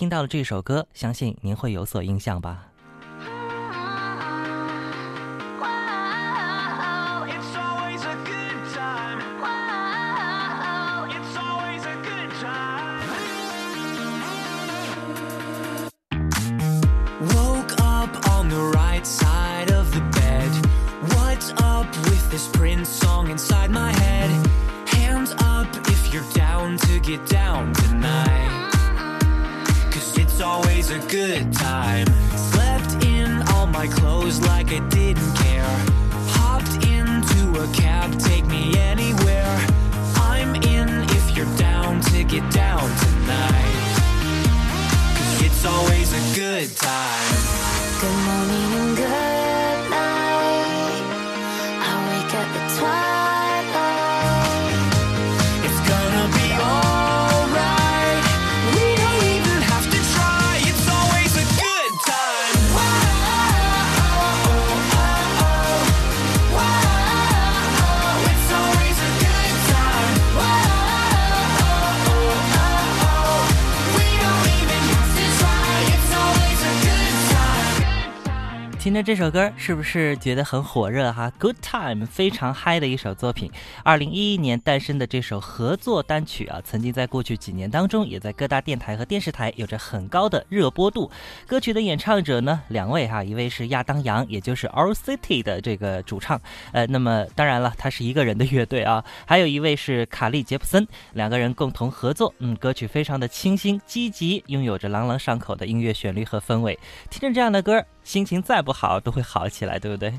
听到了这首歌，相信您会有所印象吧。Good time. Slept in all my clothes like I didn't care. Hopped into a cab, take me anywhere. I'm in if you're down to get down tonight. It's always a good time. Good morning and good night. I wake up at twilight. 听着这首歌，是不是觉得很火热哈？Good time，非常嗨的一首作品。二零一一年诞生的这首合作单曲啊，曾经在过去几年当中，也在各大电台和电视台有着很高的热播度。歌曲的演唱者呢，两位哈，一位是亚当杨，也就是 Our City 的这个主唱，呃，那么当然了，他是一个人的乐队啊。还有一位是卡利杰普森，两个人共同合作，嗯，歌曲非常的清新积极，拥有着朗朗上口的音乐旋律和氛围。听着这样的歌。心情再不不好，都会好起来，对不对？